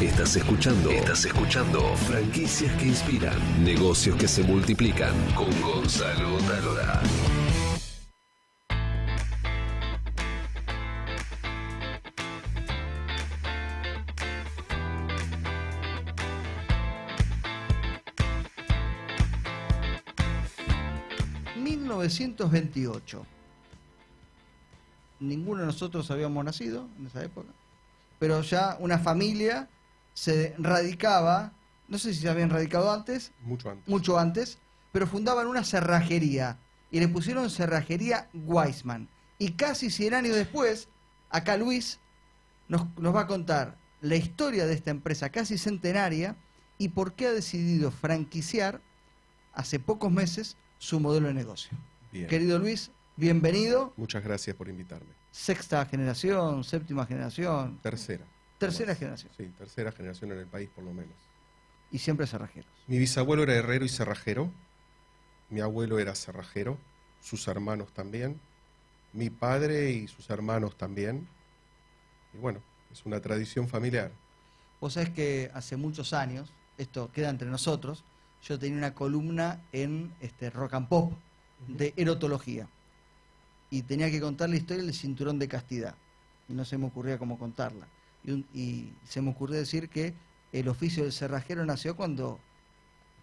Estás escuchando. Estás escuchando. Franquicias que inspiran. Negocios que se multiplican. Con Gonzalo Talora. ...1928... Ninguno de nosotros habíamos nacido en esa época pero ya una familia se radicaba, no sé si se habían radicado antes, Mucho antes. mucho antes, pero fundaban una cerrajería y le pusieron cerrajería Weisman. Y casi 100 años después, acá Luis nos, nos va a contar la historia de esta empresa casi centenaria y por qué ha decidido franquiciar hace pocos meses su modelo de negocio. Bien. Querido Luis, bienvenido. Muchas gracias por invitarme. Sexta generación, séptima generación, Tercera. Tercera generación. Sí, tercera generación en el país por lo menos. Y siempre cerrajeros. Mi bisabuelo era herrero y cerrajero. Mi abuelo era cerrajero. Sus hermanos también. Mi padre y sus hermanos también. Y bueno, es una tradición familiar. Vos sabés que hace muchos años, esto queda entre nosotros, yo tenía una columna en este, Rock and Pop de erotología. Y tenía que contar la historia del cinturón de castidad. Y no se me ocurría cómo contarla. Y, un- y se me ocurrió decir que el oficio del cerrajero nació cuando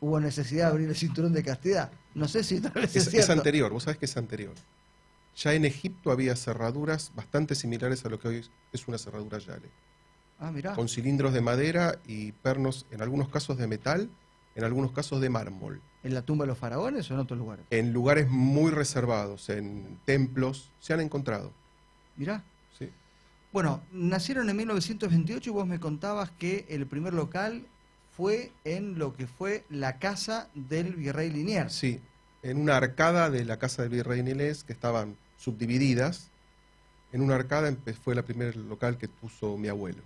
hubo necesidad de abrir el cinturón de castidad. No sé si tal vez es, Es, es anterior, vos sabés que es anterior. Ya en Egipto había cerraduras bastante similares a lo que hoy es- es una cerradura Yale. Ah, mirá. Con cilindros de madera y pernos, en algunos casos de metal, en algunos casos de mármol. ¿En la tumba de los faraones o en otros lugares? En lugares muy reservados, en templos, se han encontrado. Mirá. Bueno, nacieron en 1928 y vos me contabas que el primer local fue en lo que fue la casa del virrey Liniers. Sí, en una arcada de la casa del virrey Nilés, que estaban subdivididas, en una arcada fue la primer local que puso mi abuelo.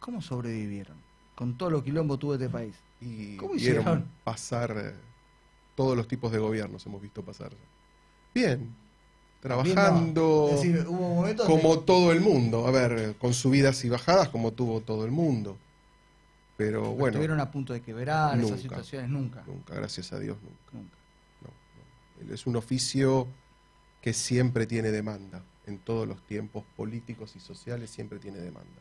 ¿Cómo sobrevivieron? Con todo lo quilombo tuvo este país. Y ¿Cómo vieron hicieron? pasar eh, todos los tipos de gobiernos, hemos visto pasar. Bien, trabajando Es decir, hubo momentos como de- todo el mundo, a ver, con subidas y bajadas como tuvo todo el mundo. Pero bueno, estuvieron a punto de quebrar esas Nunca. situaciones nunca. nunca, gracias a Dios, nunca. nunca. No, no. Es un oficio que siempre tiene demanda. En todos los tiempos políticos y sociales siempre tiene demanda.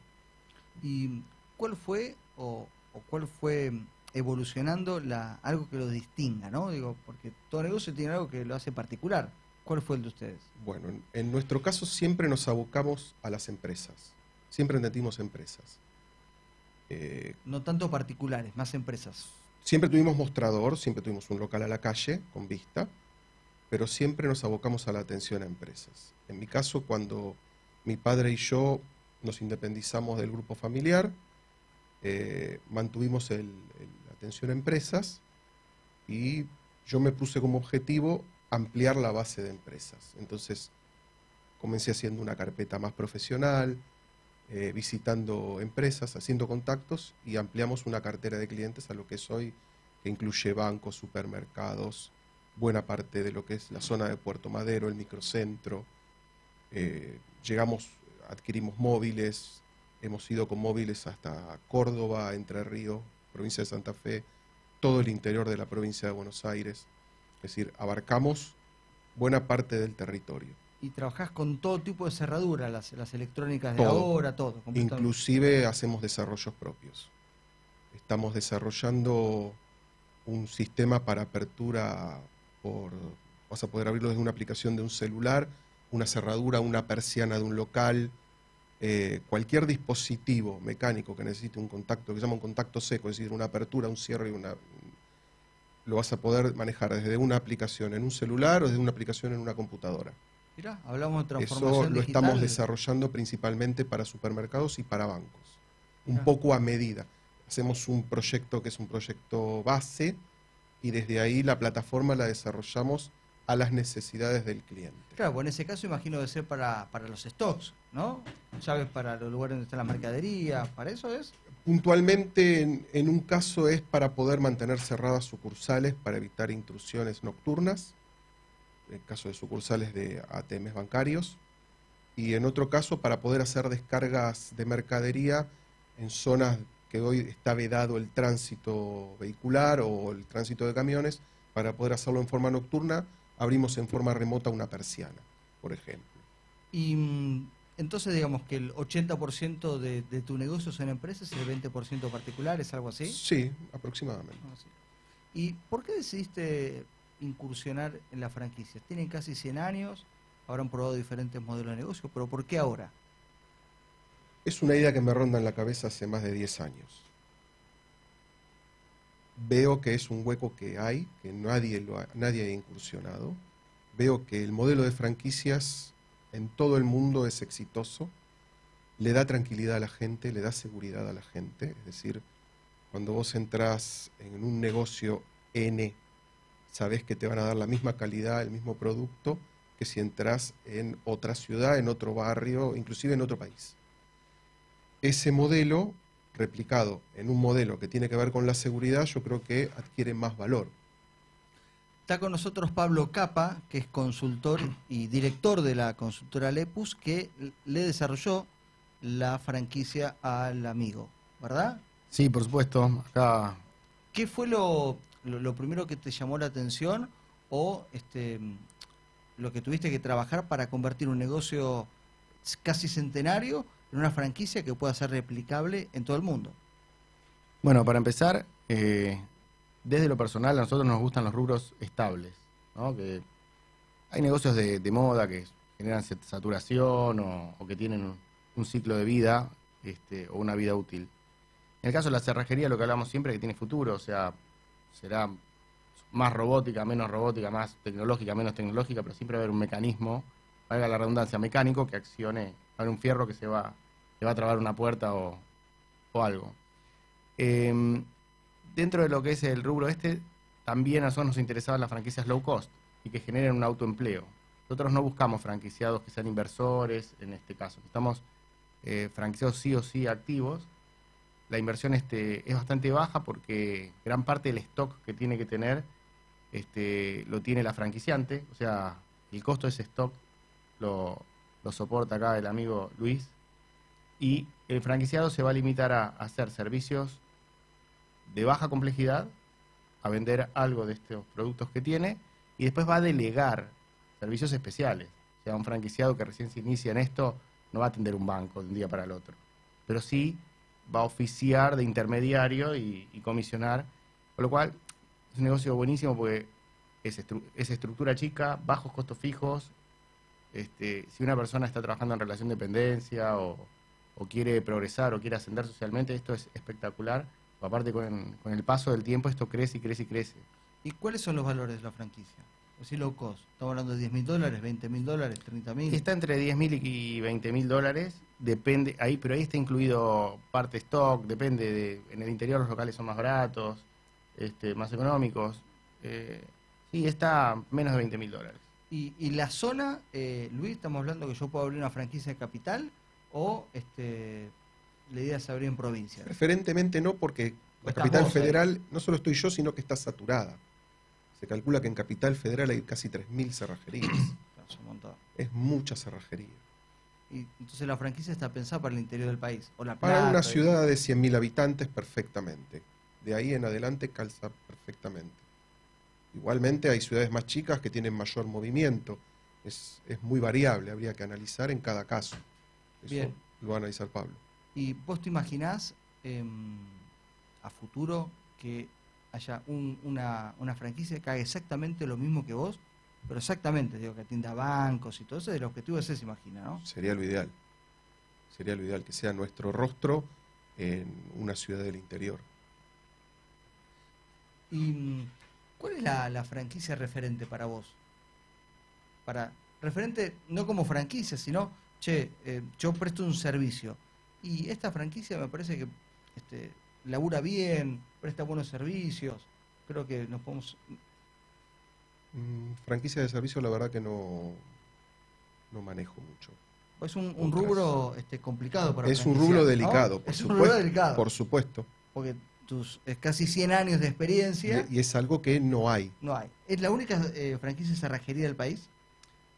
¿Y cuál fue o, o cuál fue evolucionando la, algo que lo distinga, ¿no? Digo, porque todo negocio tiene algo que lo hace particular. ¿Cuál fue el de ustedes? Bueno, en, en nuestro caso siempre nos abocamos a las empresas. Siempre entendimos empresas. Eh, No tanto particulares, más empresas. siempre tuvimos mostrador, siempre tuvimos un local a la calle con vista, pero siempre nos abocamos a la atención a empresas. En mi caso, cuando mi padre y yo nos independizamos del grupo familiar, eh, mantuvimos el, el- la atención a empresas y yo me puse como objetivo ampliar la base de empresas. Entonces, comencé haciendo una carpeta más profesional, eh, visitando empresas, haciendo contactos y ampliamos una cartera de clientes a lo que es hoy, que incluye bancos, supermercados, buena parte de lo que es la zona de Puerto Madero, el microcentro. Eh, llegamos, adquirimos móviles, hemos ido con móviles hasta Córdoba, Entre Ríos, provincia de Santa Fe, todo el interior de la provincia de Buenos Aires. Es decir, abarcamos buena parte del territorio. Y trabajás con todo tipo de cerradura, las, las electrónicas de Todo. ahora, todo. Inclusive hacemos desarrollos propios. Estamos desarrollando un sistema para apertura por vas a poder abrirlo desde una aplicación de un celular, una cerradura, una persiana de un local, eh, cualquier dispositivo mecánico que necesite un contacto, que se llama un contacto seco, es decir, una apertura, un cierre y una lo vas a poder manejar desde una aplicación en un celular o desde una aplicación en una computadora. Mirá, hablamos de Eso transformación lo digital. estamos desarrollando principalmente para supermercados y para bancos, un Mirá. poco a medida. Hacemos un proyecto que es un proyecto base y desde ahí la plataforma la desarrollamos a las necesidades del cliente. Claro, pues en ese caso imagino debe ser para, para los stocks, ¿no? Llaves para los lugares donde está la mercadería, ¿para eso es? Puntualmente, en, un caso es para poder mantener cerradas sucursales para evitar intrusiones nocturnas, en el caso de sucursales de ATMs bancarios, y en otro caso para poder hacer descargas de mercadería en zonas que hoy está vedado el tránsito vehicular o el tránsito de camiones, para poder hacerlo en forma nocturna, abrimos en forma remota una persiana, por ejemplo. Y mm, entonces digamos que el 80% de, de tu negocio son empresas y el 20% particulares, algo así. Sí, aproximadamente. Ah, sí. ¿Y por qué decidiste incursionar en las franquicias? Tienen casi 100 años, habrán probado diferentes modelos de negocio, pero ¿por qué ahora? Es una idea que me ronda en la cabeza hace más de 10 años. Veo que es un hueco que hay, que nadie, lo ha, nadie ha incursionado. Veo que el modelo de franquicias en todo el mundo es exitoso, le da tranquilidad a la gente, le da seguridad a la gente. Es decir, cuando vos entras en un negocio N, sabes que te van a dar la misma calidad, el mismo producto, que si entras en otra ciudad, en otro barrio, inclusive en otro país ese modelo replicado en un modelo que tiene que ver con la seguridad, yo creo que adquiere más valor. Está con nosotros Pablo Capa, que es consultor y director de la consultora Lepus, que le desarrolló la franquicia al amigo, ¿verdad? Sí, por supuesto. Acá. ¿Qué fue lo, lo, lo primero que te llamó la atención o este, lo que tuviste que trabajar para convertir un negocio casi centenario en una franquicia que pueda ser replicable en todo el mundo? Bueno, para empezar, eh, desde lo personal a nosotros nos gustan los rubros estables, ¿no? Que hay negocios de, moda que generan saturación o, que tienen un, ciclo de vida este, o una vida útil. En el caso de la cerrajería, lo que hablamos siempre es que tiene futuro, o sea, será más robótica, menos robótica, más tecnológica, menos tecnológica, pero siempre va a haber un mecanismo, valga la redundancia, mecánico que accione un fierro que se va, se va a trabar una puerta o, o algo. Eh, dentro de lo que es el rubro este, también a nosotros nos interesaban las franquicias low cost y que generen un autoempleo. Nosotros no buscamos franquiciados que sean inversores, en este caso. Estamos eh, franquiciados sí o sí activos. La inversión este, es bastante baja porque gran parte del stock que tiene que tener este, lo tiene la franquiciante. O sea, el costo de ese stock lo, lo soporta acá el amigo Luis. Y el franquiciado se va a limitar a hacer servicios de baja complejidad, a vender algo de estos productos que tiene, y después va a delegar servicios especiales. O sea, un franquiciado que recién se inicia en esto no va a atender un banco de un día para el otro, pero sí va a oficiar de intermediario y, comisionar, con lo cual es un negocio buenísimo porque es, estru es estructura chica, bajos costos fijos, este, si una persona está trabajando en relación de dependencia o, quiere progresar o quiere ascender socialmente, esto es espectacular. Aparte, con, con, el paso del tiempo, esto crece y crece y crece. ¿Y cuáles son los valores de la franquicia? O si low cost. Estamos hablando de 10 mil dólares, 20 mil dólares, 30 mil. Está entre 10 mil y 20 mil dólares. Depende, ahí, pero ahí está incluido parte stock, depende de. En el interior los locales son más baratos, este, más económicos. Eh, sí, está menos de 20 mil dólares. Y, y, la zona, eh, Luis, estamos hablando que yo puedo abrir una franquicia de capital o este, la idea es abrir en provincia. Preferentemente no, porque la capital federal no solo estoy yo, sino que está saturada. Se calcula que en capital federal hay casi 3.000 cerrajerías. es mucha cerrajería. Y entonces la franquicia está pensada para el interior del país. O la para plata, una ciudad de 100.000 habitantes, perfectamente. De ahí en adelante calza perfectamente. Igualmente hay ciudades más chicas que tienen mayor movimiento. Es, es muy variable, habría que analizar en cada caso. Eso Bien. lo va a analizar Pablo. ¿Y vos te imaginás eh, a futuro que haya un, una, una, franquicia que haga exactamente lo mismo que vos? Pero exactamente, digo, que atienda bancos y todo eso, el objetivo ese se imagina, ¿no? Sería lo ideal. Sería lo ideal, que sea nuestro rostro en una ciudad del interior. Y ¿Cuál es la, la, franquicia referente para vos? Para referente no como franquicia, sino, che, eh, yo presto un servicio y esta franquicia me parece que este, labura bien, presta buenos servicios, creo que nos podemos... Mm, franquicia de servicio la verdad que no, no manejo mucho. Es un, un rubro este, complicado para Es un rubro delicado, ¿no? por es supuesto. un rubro delicado. Por supuesto. Porque tus es casi 100 años de experiencia. Y, y, es algo que no hay. No hay. ¿Es la única eh, franquicia de cerrajería del país?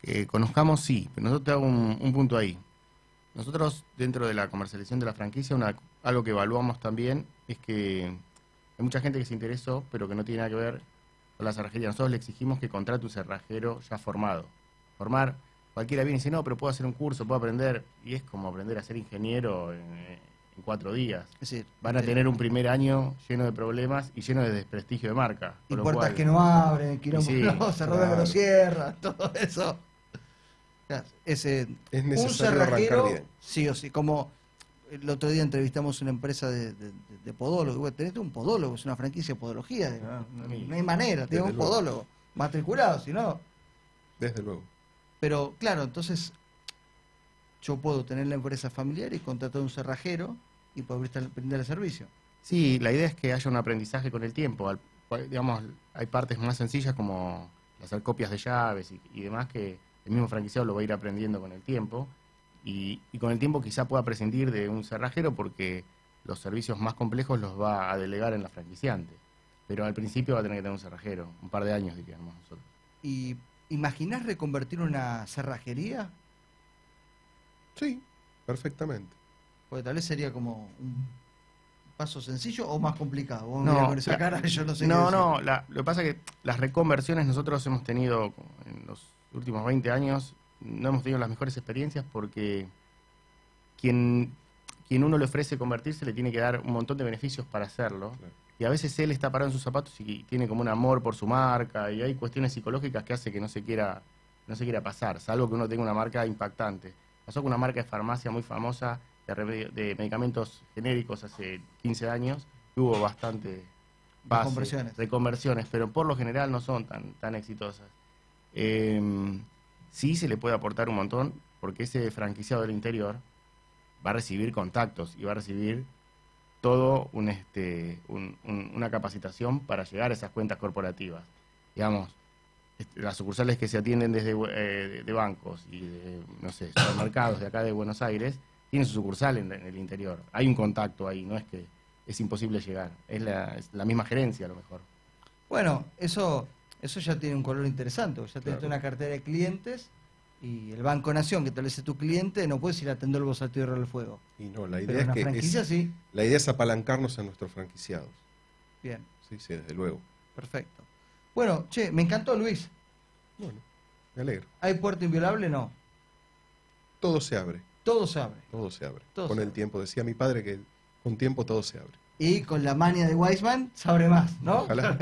Que conozcamos, sí, pero nosotros te hago un, un, punto ahí. Nosotros, dentro de la comercialización de la franquicia, una- algo que evaluamos también es que hay mucha gente que se interesó, pero que no tiene nada que ver con la cerrajería. Nosotros le exigimos que contrate un cerrajero ya formado. Formar, cualquiera viene y dice, no, pero puedo hacer un curso, puedo aprender. Y es como aprender a ser ingeniero en, en cuatro días. Es decir, Van a eh, tener un primer año lleno de problemas y lleno de desprestigio de marca. y puertas cual- que no abren, quilombo Sí, no, roban que no claro. cierran, todo eso. Ese, Es un necesario arrancar cerrajero, bien. sí o sí, como el otro día entrevistamos una empresa de, de, de podólogo, y bueno, tenés un podólogo, es una franquicia de podología, no, no- hay manera, tenés un luego. podólogo matriculado, si no. Desde luego. Pero claro, entonces yo puedo tener la empresa familiar y contratar un cerrajero y poder brindar el servicio. Sí, la idea es que haya un aprendizaje con el tiempo. Al- digamos, hay partes más sencillas como hacer copias de llaves y, y demás que el mismo franquiciado lo va a ir aprendiendo con el tiempo. Y, y con el tiempo quizá pueda prescindir de un cerrajero porque los servicios más complejos los va a delegar en la franquiciante. Pero al principio va a tener que tener un cerrajero, un par de años diríamos nosotros. ¿Y imaginás reconvertir una cerrajería? Sí, perfectamente. Porque tal vez sería como un paso sencillo o más complicado. Vos No, con esa la- cara, yo no sé No, no, la- lo que pasa es que las reconversiones nosotros hemos tenido en los últimos 20 años, no hemos tenido las mejores experiencias porque quien, quien uno le ofrece convertirse le tiene que dar un montón de beneficios para hacerlo. Claro. Y a veces él está parado en sus zapatos y tiene como un amor por su marca y hay cuestiones psicológicas que hace que no se quiera, no se quiera pasar, salvo que uno tenga una marca impactante. Pasó con una marca de farmacia muy famosa de, remedio- de medicamentos genéricos hace 15 años, que hubo bastante base, Reconversiones. reconversiones, pero por lo general no son tan, tan exitosas. Eh, sí se le puede aportar un montón, porque ese franquiciado del interior va a recibir contactos y va a recibir todo un, este, un- un- una capacitación para llegar a esas cuentas corporativas. Digamos, este, las sucursales que se atienden desde eh, de- de bancos y de, no sé, supermercados de acá de Buenos Aires, tienen su sucursal en, en el interior. Hay un contacto ahí, no es que es imposible llegar. Es la, es la misma gerencia a lo mejor. Bueno, eso, eso ya tiene un color interesante. porque Ya tenés Claro. una cartera de clientes y el Banco Nación, que tal vez es tu cliente, no puedes ir a atender vos al tierra del fuego. Y no, la Pero idea es una que franquicia es- sí. la idea es apalancarnos a nuestros franquiciados. Bien, Sí, sí, desde luego. perfecto. Bueno, che, me encantó Luis. Bueno, me alegro. ¿Hay puerto inviolable? No. Todo se abre, Todo se abre. todo se abre. Todo con se el abre. tiempo, decía mi padre que con tiempo todo se abre. Y con la mania de Weisman se abre más, ¿no? Ojalá.